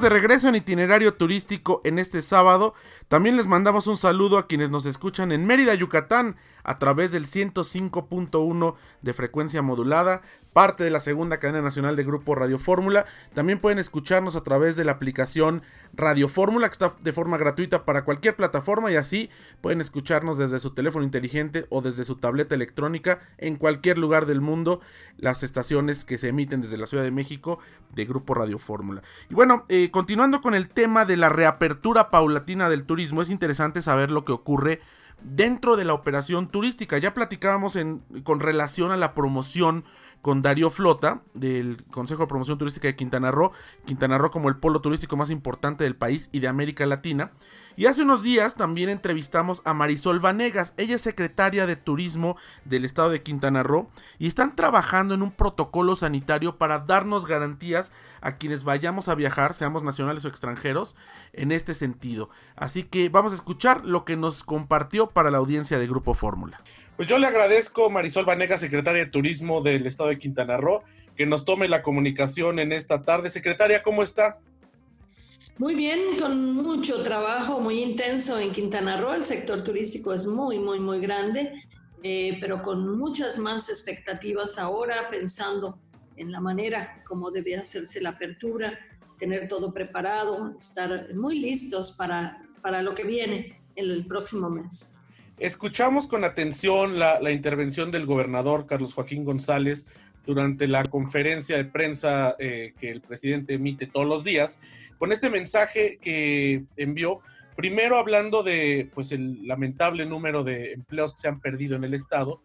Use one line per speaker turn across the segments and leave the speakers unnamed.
de regreso en itinerario turístico en este sábado. También les mandamos un saludo a quienes nos escuchan en Mérida, Yucatán, a través del 105.1 de frecuencia modulada, parte de la segunda cadena nacional de Grupo Radio Fórmula. También pueden escucharnos a través de la aplicación Radio Fórmula, que está de forma gratuita para cualquier plataforma y así pueden escucharnos desde su teléfono inteligente o desde su tableta electrónica en cualquier lugar del mundo, las estaciones que se emiten desde la Ciudad de México de Grupo Radio Fórmula. Y bueno, eh, continuando con el tema de la reapertura paulatina del turismo, es interesante saber lo que ocurre dentro de la operación turística. Ya platicábamos en, con relación a la promoción con Darío Flota del Consejo de Promoción Turística de Quintana Roo, Quintana Roo como el polo turístico más importante del país y de América Latina. Y hace unos días también entrevistamos a Marisol Vanegas, ella es secretaria de Turismo del estado de Quintana Roo y están trabajando en un protocolo sanitario para darnos garantías a quienes vayamos a viajar, seamos nacionales o extranjeros, en este sentido. Así que vamos a escuchar lo que nos compartió para la audiencia de Grupo Fórmula. Pues yo le agradezco, Marisol Vanegas, secretaria de Turismo del estado de Quintana Roo, que nos tome la comunicación en esta tarde. Secretaria, ¿cómo está?
Muy bien, con mucho trabajo, muy intenso en Quintana Roo. El sector turístico es muy, muy, muy grande, eh, pero con muchas más expectativas ahora, pensando en la manera como debe hacerse la apertura, tener todo preparado, estar muy listos para, para lo que viene en el próximo mes.
Escuchamos con atención la, la intervención del gobernador Carlos Joaquín González durante la conferencia de prensa eh, que el presidente emite todos los días, con este mensaje que envió, primero hablando de pues el lamentable número de empleos que se han perdido en el estado,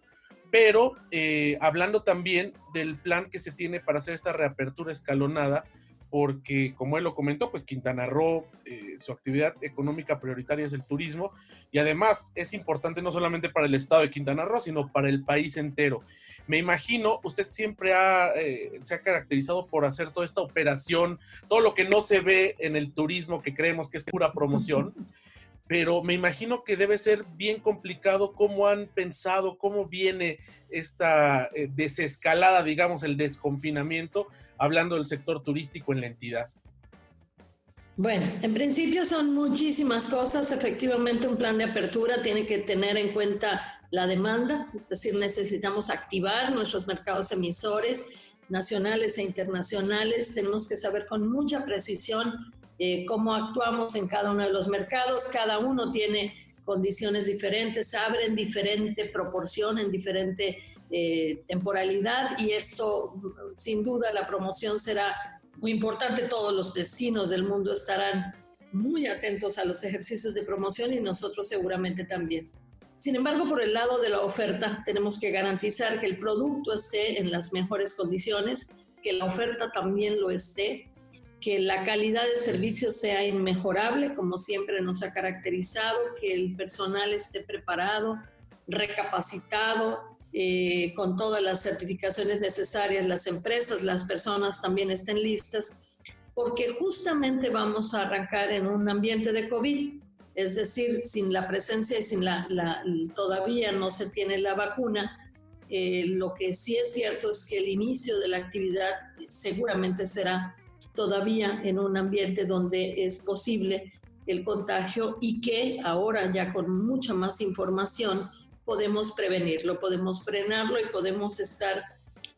pero eh, hablando también del plan que se tiene para hacer esta reapertura escalonada, porque como él lo comentó, pues Quintana Roo, eh, su actividad económica prioritaria es el turismo y además es importante no solamente para el estado de Quintana Roo, sino para el país entero. Me imagino, usted siempre ha, eh, se ha caracterizado por hacer toda esta operación, todo lo que no se ve en el turismo, que creemos que es pura promoción, pero me imagino que debe ser bien complicado cómo han pensado, cómo viene esta eh, desescalada, digamos, el desconfinamiento, hablando del sector turístico en la entidad.
Bueno, en principio son muchísimas cosas. Efectivamente, un plan de apertura tiene que tener en cuenta la demanda, es decir, necesitamos activar nuestros mercados emisores nacionales e internacionales. Tenemos que saber con mucha precisión eh, cómo actuamos en cada uno de los mercados. Cada uno tiene condiciones diferentes, abre en diferente proporción, en diferente eh, temporalidad y esto, sin duda, la promoción será muy importante. Todos los destinos del mundo estarán muy atentos a los ejercicios de promoción y nosotros seguramente también. Sin embargo, por el lado de la oferta, tenemos que garantizar que el producto esté en las mejores condiciones, que la oferta también lo esté, que la calidad de servicio sea inmejorable, como siempre nos ha caracterizado, que el personal esté preparado, recapacitado, eh, con todas las certificaciones necesarias, las empresas, las personas también estén listas, porque justamente vamos a arrancar en un ambiente de COVID es decir, sin la presencia y sin la, todavía no se tiene la vacuna, eh, lo que sí es cierto es que el inicio de la actividad seguramente será todavía en un ambiente donde es posible el contagio y que ahora ya con mucha más información podemos prevenirlo, podemos frenarlo y podemos estar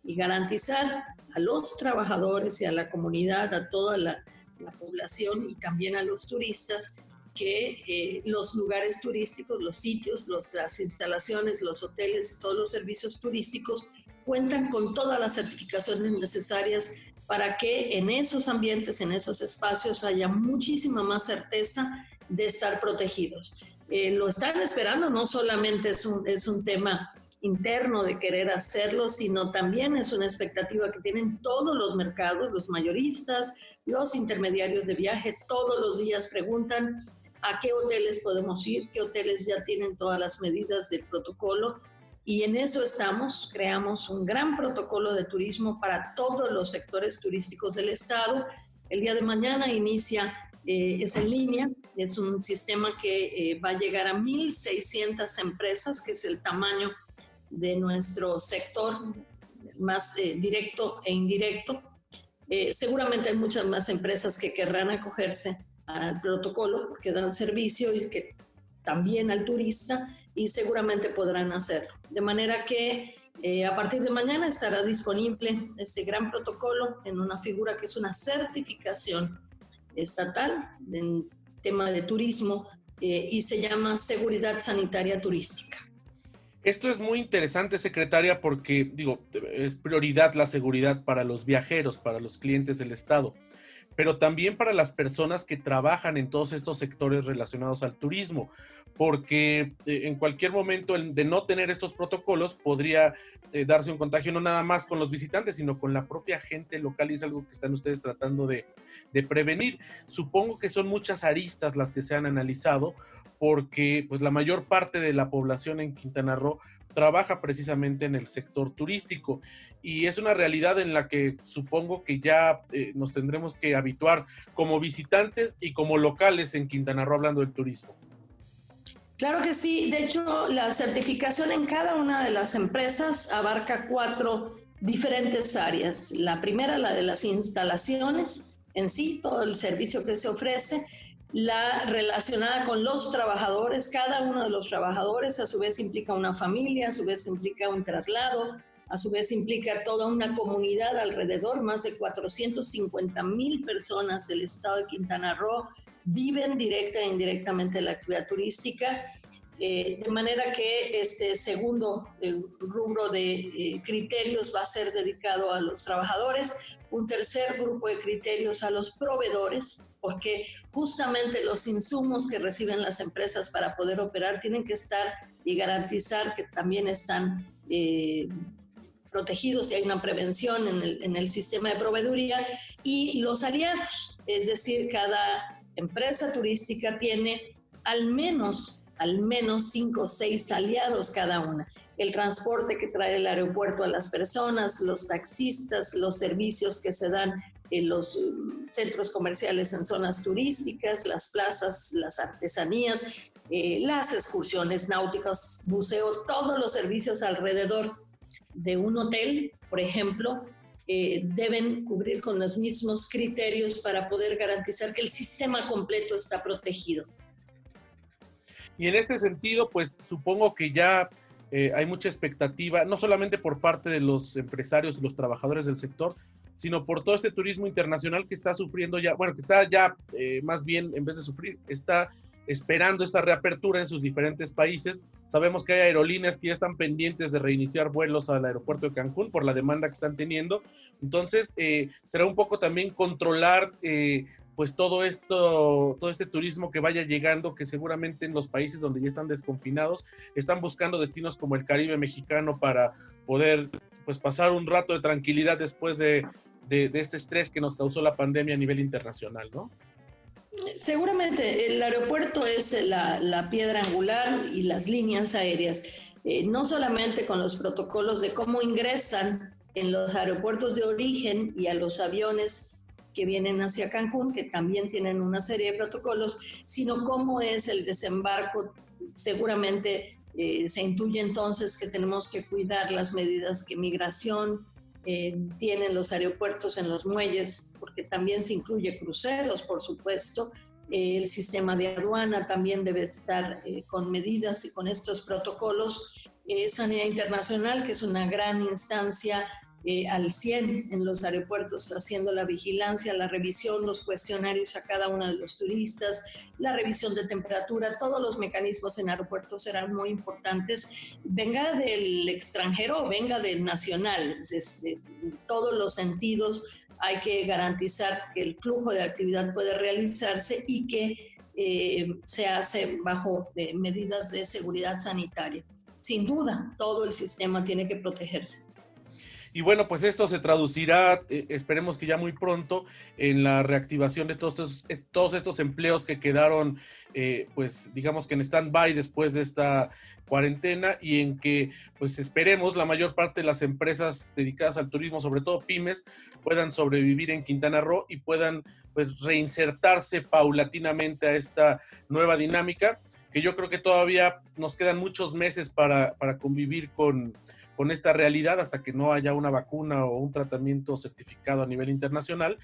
y garantizar a los trabajadores y a la comunidad, a toda la, la población y también a los turistas que eh, los lugares turísticos, los sitios, las instalaciones, los hoteles, todos los servicios turísticos cuentan con todas las certificaciones necesarias para que en esos ambientes, en esos espacios haya muchísima más certeza de estar protegidos. Eh, lo están esperando, no solamente es un, es un tema interno de querer hacerlo, sino también es una expectativa que tienen todos los mercados, los mayoristas, los intermediarios de viaje, todos los días preguntan a qué hoteles podemos ir, qué hoteles ya tienen todas las medidas del protocolo. Y en eso estamos, creamos un gran protocolo de turismo para todos los sectores turísticos del Estado. El día de mañana inicia eh, es en línea, es un sistema que eh, va a llegar a 1.600 empresas, que es el tamaño de nuestro sector más eh, directo e indirecto. seguramente hay muchas más empresas que querrán acogerse al protocolo porque dan servicio y que también al turista y seguramente podrán hacerlo. De manera que a partir de mañana estará disponible este gran protocolo en una figura que es una certificación estatal en tema de turismo eh, y se llama Seguridad Sanitaria Turística.
Esto es muy interesante, secretaria, porque digo, es prioridad la seguridad para los viajeros, para los clientes del Estado, pero también para las personas que trabajan en todos estos sectores relacionados al turismo porque eh, en cualquier momento de no tener estos protocolos podría eh, darse un contagio no nada más con los visitantes, sino con la propia gente local y es algo que están ustedes tratando de, prevenir. Supongo que son muchas aristas las que se han analizado porque pues la mayor parte de la población en Quintana Roo trabaja precisamente en el sector turístico y es una realidad en la que supongo que ya eh, nos tendremos que habituar como visitantes y como locales en Quintana Roo hablando del turismo.
Claro que sí. De hecho, la certificación en cada una de las empresas abarca cuatro diferentes áreas. La primera, la de las instalaciones en sí, todo el servicio que se ofrece. La relacionada con los trabajadores. Cada uno de los trabajadores a su vez implica una familia, a su vez implica un traslado, a su vez implica toda una comunidad alrededor, más de 450 mil personas del estado de Quintana Roo viven directa e indirectamente la actividad turística. Eh, de manera que este segundo rubro de eh, criterios va a ser dedicado a los trabajadores, un tercer grupo de criterios a los proveedores, porque justamente los insumos que reciben las empresas para poder operar tienen que estar y garantizar que también están eh, protegidos y hay una prevención en el, en el sistema de proveeduría, y los aliados, es decir, cada empresa turística tiene al menos, al menos cinco o seis aliados cada una. El transporte que trae el aeropuerto a las personas, los taxistas, los servicios que se dan en los um, centros comerciales en zonas turísticas, las plazas, las artesanías, eh, las excursiones náuticas, buceo, todos los servicios alrededor de un hotel, por ejemplo, eh, deben cubrir con los mismos criterios para poder garantizar que el sistema completo está protegido.
Y en este sentido, pues supongo que ya eh, hay mucha expectativa, no solamente por parte de los empresarios y los trabajadores del sector, sino por todo este turismo internacional que está sufriendo ya, bueno, que está ya eh, más bien, en vez de sufrir, está esperando esta reapertura en sus diferentes países. Sabemos que hay aerolíneas que ya están pendientes de reiniciar vuelos al aeropuerto de Cancún por la demanda que están teniendo. Entonces, eh, será un poco también controlar eh, pues todo esto, todo este turismo que vaya llegando, que seguramente en los países donde ya están desconfinados, están buscando destinos como el Caribe mexicano para poder pues pasar un rato de tranquilidad después de, de este estrés que nos causó la pandemia a nivel internacional, ¿no?
Seguramente el aeropuerto es la, piedra angular y las líneas aéreas, eh, no solamente con los protocolos de cómo ingresan en los aeropuertos de origen y a los aviones que vienen hacia Cancún, que también tienen una serie de protocolos, sino cómo es el desembarco. Seguramente eh, se intuye entonces que tenemos que cuidar las medidas que migración, eh, tienen los aeropuertos en los muelles, porque también se incluye cruceros, por supuesto. Eh, el sistema de aduana también debe estar eh, con medidas y con estos protocolos. Sanidad Internacional, que es una gran instancia eh, al 100 en los aeropuertos, haciendo la vigilancia, la revisión, los cuestionarios a cada uno de los turistas, la revisión de temperatura, todos los mecanismos en aeropuertos serán muy importantes, venga del extranjero o venga del nacional, desde todos los sentidos hay que garantizar que el flujo de actividad puede realizarse y que eh, se hace bajo eh, medidas de seguridad sanitaria. Sin duda, todo el sistema tiene que protegerse.
Y bueno, pues esto se traducirá, eh, esperemos que ya muy pronto, en la reactivación de todos estos, eh, todos estos empleos que quedaron, eh, pues digamos que en stand-by después de esta cuarentena y en que, pues esperemos, la mayor parte de las empresas dedicadas al turismo, sobre todo pymes, puedan sobrevivir en Quintana Roo y puedan, pues, reinsertarse paulatinamente a esta nueva dinámica, que yo creo que todavía nos quedan muchos meses para, para convivir con con esta realidad hasta que no haya una vacuna o un tratamiento certificado a nivel internacional,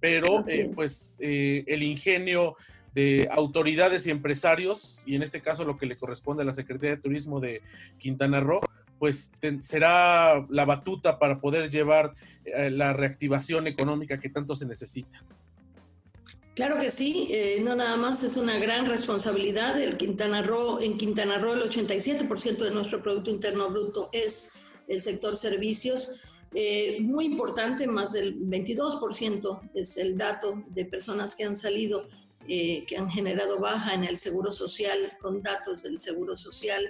pero eh, pues eh, el ingenio de autoridades y empresarios, y en este caso lo que le corresponde a la Secretaría de Turismo de Quintana Roo, pues será la batuta para poder llevar eh, la reactivación económica que tanto se necesita.
Claro que sí, eh, no nada más es una gran responsabilidad. El Quintana en Quintana Roo el 87% de nuestro Producto Interno Bruto es el sector servicios. Eh, muy importante, más del 22% es el dato de personas que han salido, eh, que han generado baja en el Seguro Social con datos del Seguro Social,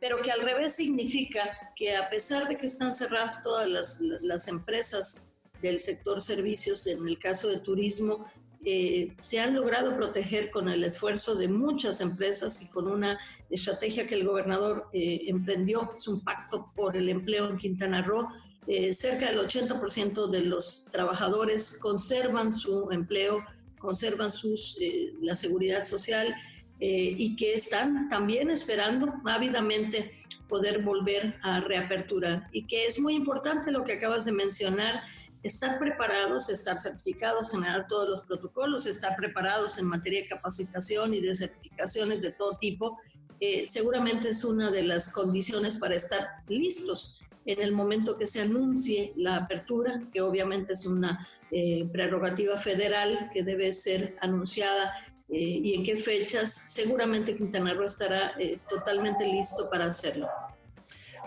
pero que al revés significa que a pesar de que están cerradas todas las, las empresas del sector servicios, en el caso de turismo, eh, se han logrado proteger con el esfuerzo de muchas empresas y con una estrategia que el gobernador eh, emprendió, es un pacto por el empleo en Quintana Roo. Eh, cerca del 80% de los trabajadores conservan su empleo, conservan sus, la seguridad social y que están también esperando ávidamente poder volver a reaperturar. Y que es muy importante lo que acabas de mencionar, estar preparados, estar certificados, generar todos los protocolos, estar preparados en materia de capacitación y de certificaciones de todo tipo, eh, seguramente es una de las condiciones para estar listos en el momento que se anuncie la apertura, que obviamente es una eh, prerrogativa federal que debe ser anunciada eh, y en qué fechas, seguramente Quintana Roo estará totalmente listo para hacerlo.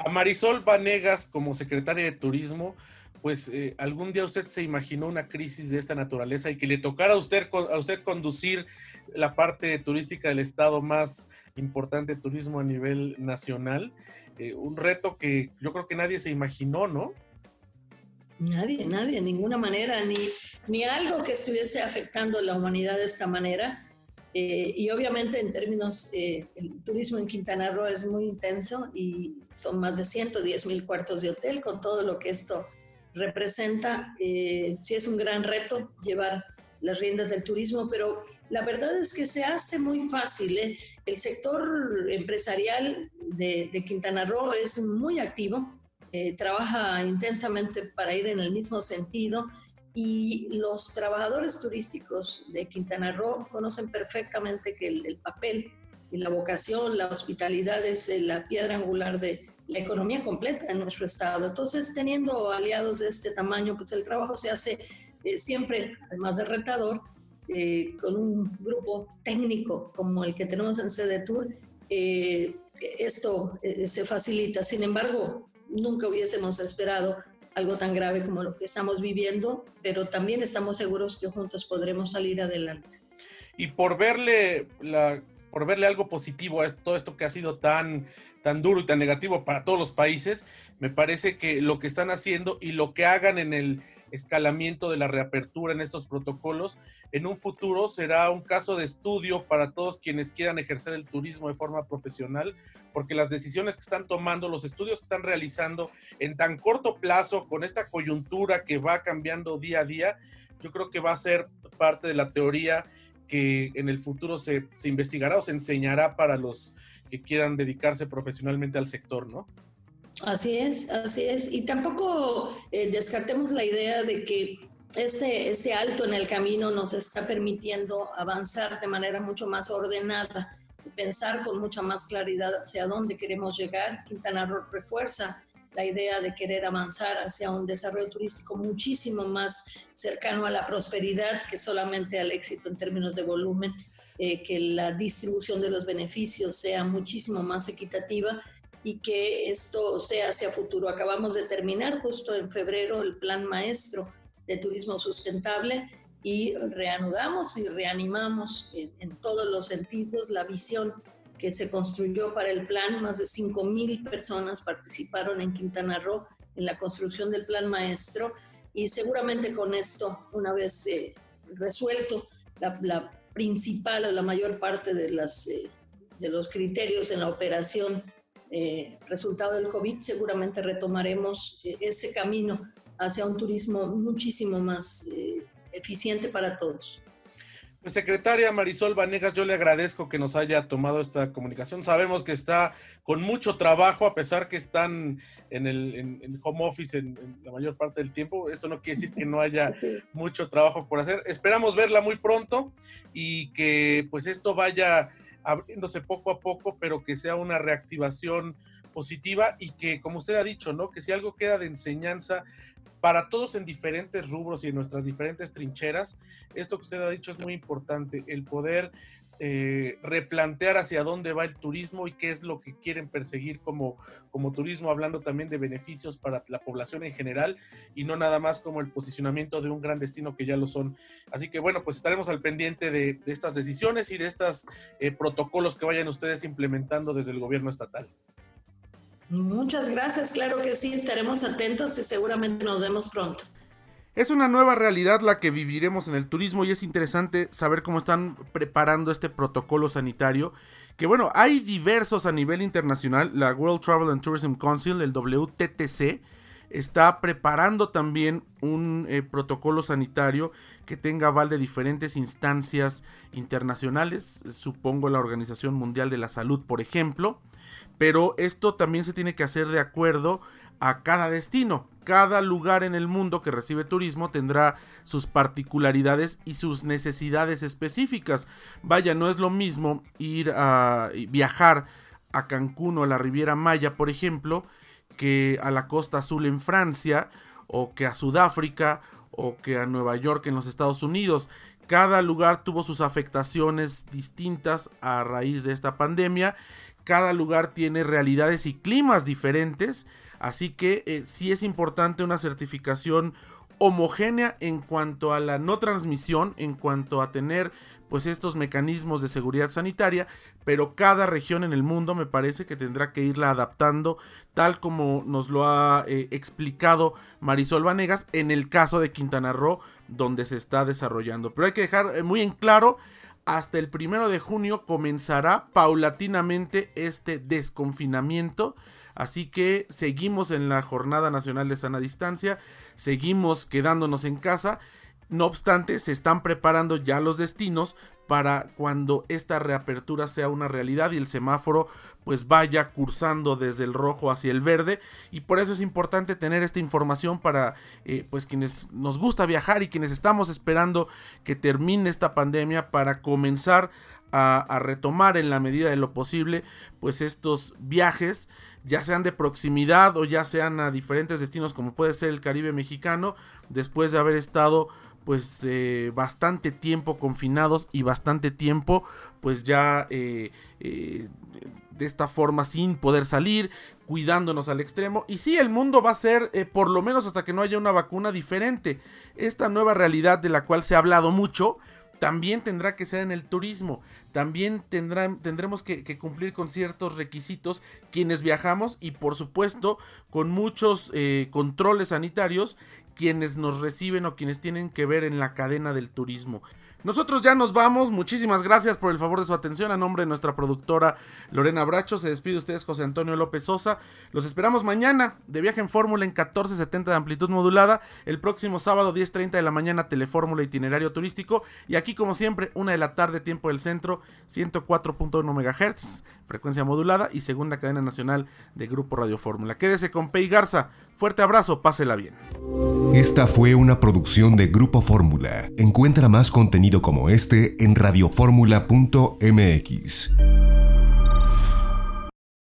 A Marisol Vanegas como secretaria de Turismo, pues eh, algún día usted se imaginó una crisis de esta naturaleza y que le tocara a usted, a usted conducir la parte turística del estado más importante de turismo a nivel nacional. Eh, un reto que yo creo que nadie se imaginó, ¿no?
Nadie, nadie, ninguna manera, ni, ni algo que estuviese afectando a la humanidad de esta manera. Eh, y obviamente en términos, el turismo en Quintana Roo es muy intenso y son más de 110 mil cuartos de hotel con todo lo que esto representa, eh, sí es un gran reto llevar las riendas del turismo, pero la verdad es que se hace muy fácil. ¿eh? El sector empresarial de, Quintana Roo es muy activo, eh, trabaja intensamente para ir en el mismo sentido y los trabajadores turísticos de Quintana Roo conocen perfectamente que el papel y la vocación, la hospitalidad es la piedra angular de, la economía completa en nuestro estado. Entonces, teniendo aliados de este tamaño, pues el trabajo se hace eh, siempre, además de rentador, eh, con un grupo técnico como el que tenemos en Sedetur, eh, esto se facilita. Sin embargo, nunca hubiésemos esperado algo tan grave como lo que estamos viviendo, pero también estamos seguros que juntos podremos salir adelante.
Y por verle la por verle algo positivo a todo esto que ha sido tan, tan duro y tan negativo para todos los países, me parece que lo que están haciendo y lo que hagan en el escalamiento de la reapertura en estos protocolos, en un futuro será un caso de estudio para todos quienes quieran ejercer el turismo de forma profesional, porque las decisiones que están tomando, los estudios que están realizando en tan corto plazo, con esta coyuntura que va cambiando día a día, yo creo que va a ser parte de la teoría que en el futuro se, investigará o se enseñará para los que quieran dedicarse profesionalmente al sector, ¿no?
Así es, así es. Y tampoco eh, descartemos la idea de que este, este alto en el camino nos está permitiendo avanzar de manera mucho más ordenada, pensar con mucha más claridad hacia dónde queremos llegar. Quintana Roo refuerza la idea de querer avanzar hacia un desarrollo turístico muchísimo más cercano a la prosperidad que solamente al éxito en términos de volumen, eh, que la distribución de los beneficios sea muchísimo más equitativa y que esto sea hacia futuro. Acabamos de terminar justo en febrero el plan maestro de turismo sustentable y reanudamos y reanimamos en, en todos los sentidos la visión que se construyó para el plan. Más de 5.000 personas participaron en Quintana Roo en la construcción del plan maestro y seguramente con esto, una vez eh, resuelto la, principal o la mayor parte de, las, eh, de los criterios en la operación eh, resultado del COVID, seguramente retomaremos ese camino hacia un turismo muchísimo más eficiente para todos.
Pues, secretaria Marisol Vanegas, yo le agradezco que nos haya tomado esta comunicación. Sabemos que está con mucho trabajo, a pesar que están en el home office en, la mayor parte del tiempo. Eso no quiere decir que no haya mucho trabajo por hacer. Esperamos verla muy pronto y que pues esto vaya abriéndose poco a poco, pero que sea una reactivación positiva y que, como usted ha dicho, ¿no? Que si algo queda de enseñanza para todos en diferentes rubros y en nuestras diferentes trincheras. Esto que usted ha dicho es muy importante, el poder eh, replantear hacia dónde va el turismo y qué es lo que quieren perseguir como, como turismo, hablando también de beneficios para la población en general y no nada más como el posicionamiento de un gran destino que ya lo son. Así que bueno, pues estaremos al pendiente de, estas decisiones y de estos eh, protocolos que vayan ustedes implementando desde el gobierno estatal.
Muchas gracias, claro que sí, estaremos atentos y seguramente nos vemos pronto.
Es una nueva realidad la que viviremos en el turismo y es interesante saber cómo están preparando este protocolo sanitario. Que bueno, hay diversos a nivel internacional. La World Travel and Tourism Council, el WTTC, está preparando también un eh, protocolo sanitario que tenga aval de diferentes instancias internacionales, supongo la Organización Mundial de la Salud, por ejemplo pero esto también se tiene que hacer de acuerdo a cada destino. Cada lugar en el mundo que recibe turismo tendrá sus particularidades y sus necesidades específicas. Vaya, no es lo mismo ir a viajar a Cancún o a la Riviera Maya, por ejemplo, que a la Costa Azul en Francia, o que a Sudáfrica, o que a Nueva York en los Estados Unidos. Cada lugar tuvo sus afectaciones distintas a raíz de esta pandemia cada lugar tiene realidades y climas diferentes, así que eh, sí es importante una certificación homogénea en cuanto a la no transmisión, en cuanto a tener pues estos mecanismos de seguridad sanitaria, pero cada región en el mundo me parece que tendrá que irla adaptando tal como nos lo ha eh, explicado Marisol Vanegas en el caso de Quintana Roo donde se está desarrollando. Pero hay que dejar eh, muy en claro hasta el primero de junio comenzará paulatinamente este desconfinamiento. Así que seguimos en la Jornada Nacional de Sana Distancia, seguimos quedándonos en casa. No obstante, se están preparando ya los destinos para cuando esta reapertura sea una realidad y el semáforo pues vaya cursando desde el rojo hacia el verde. Y por eso es importante tener esta información para eh, pues quienes nos gusta viajar y quienes estamos esperando que termine esta pandemia para comenzar a, a retomar en la medida de lo posible pues estos viajes ya sean de proximidad o ya sean a diferentes destinos como puede ser el Caribe mexicano después de haber estado pues eh, bastante tiempo confinados y bastante tiempo pues ya eh, eh, de esta forma sin poder salir, cuidándonos al extremo. Y sí, el mundo va a ser, por lo menos hasta que no haya una vacuna diferente. Esta nueva realidad de la cual se ha hablado mucho, también tendrá que ser en el turismo. También tendremos que, que, cumplir con ciertos requisitos quienes viajamos y por supuesto con muchos controles sanitarios quienes nos reciben o quienes tienen que ver en la cadena del turismo. Nosotros ya nos vamos, muchísimas gracias por el favor de su atención. A nombre de nuestra productora Lorena Bracho, se despide ustedes José Antonio López Sosa, los esperamos mañana de viaje en fórmula en 1470 de amplitud modulada, el próximo sábado 10.30 de la mañana telefórmula itinerario turístico. Y aquí como siempre una de la tarde tiempo del centro 104.1 MHz, frecuencia modulada y segunda cadena nacional de Grupo Radio Fórmula. Quédese con Pei Garza, fuerte abrazo, pásela bien.
Esta fue una producción de Grupo Fórmula. Encuentra más contenido como este en radioformula.mx.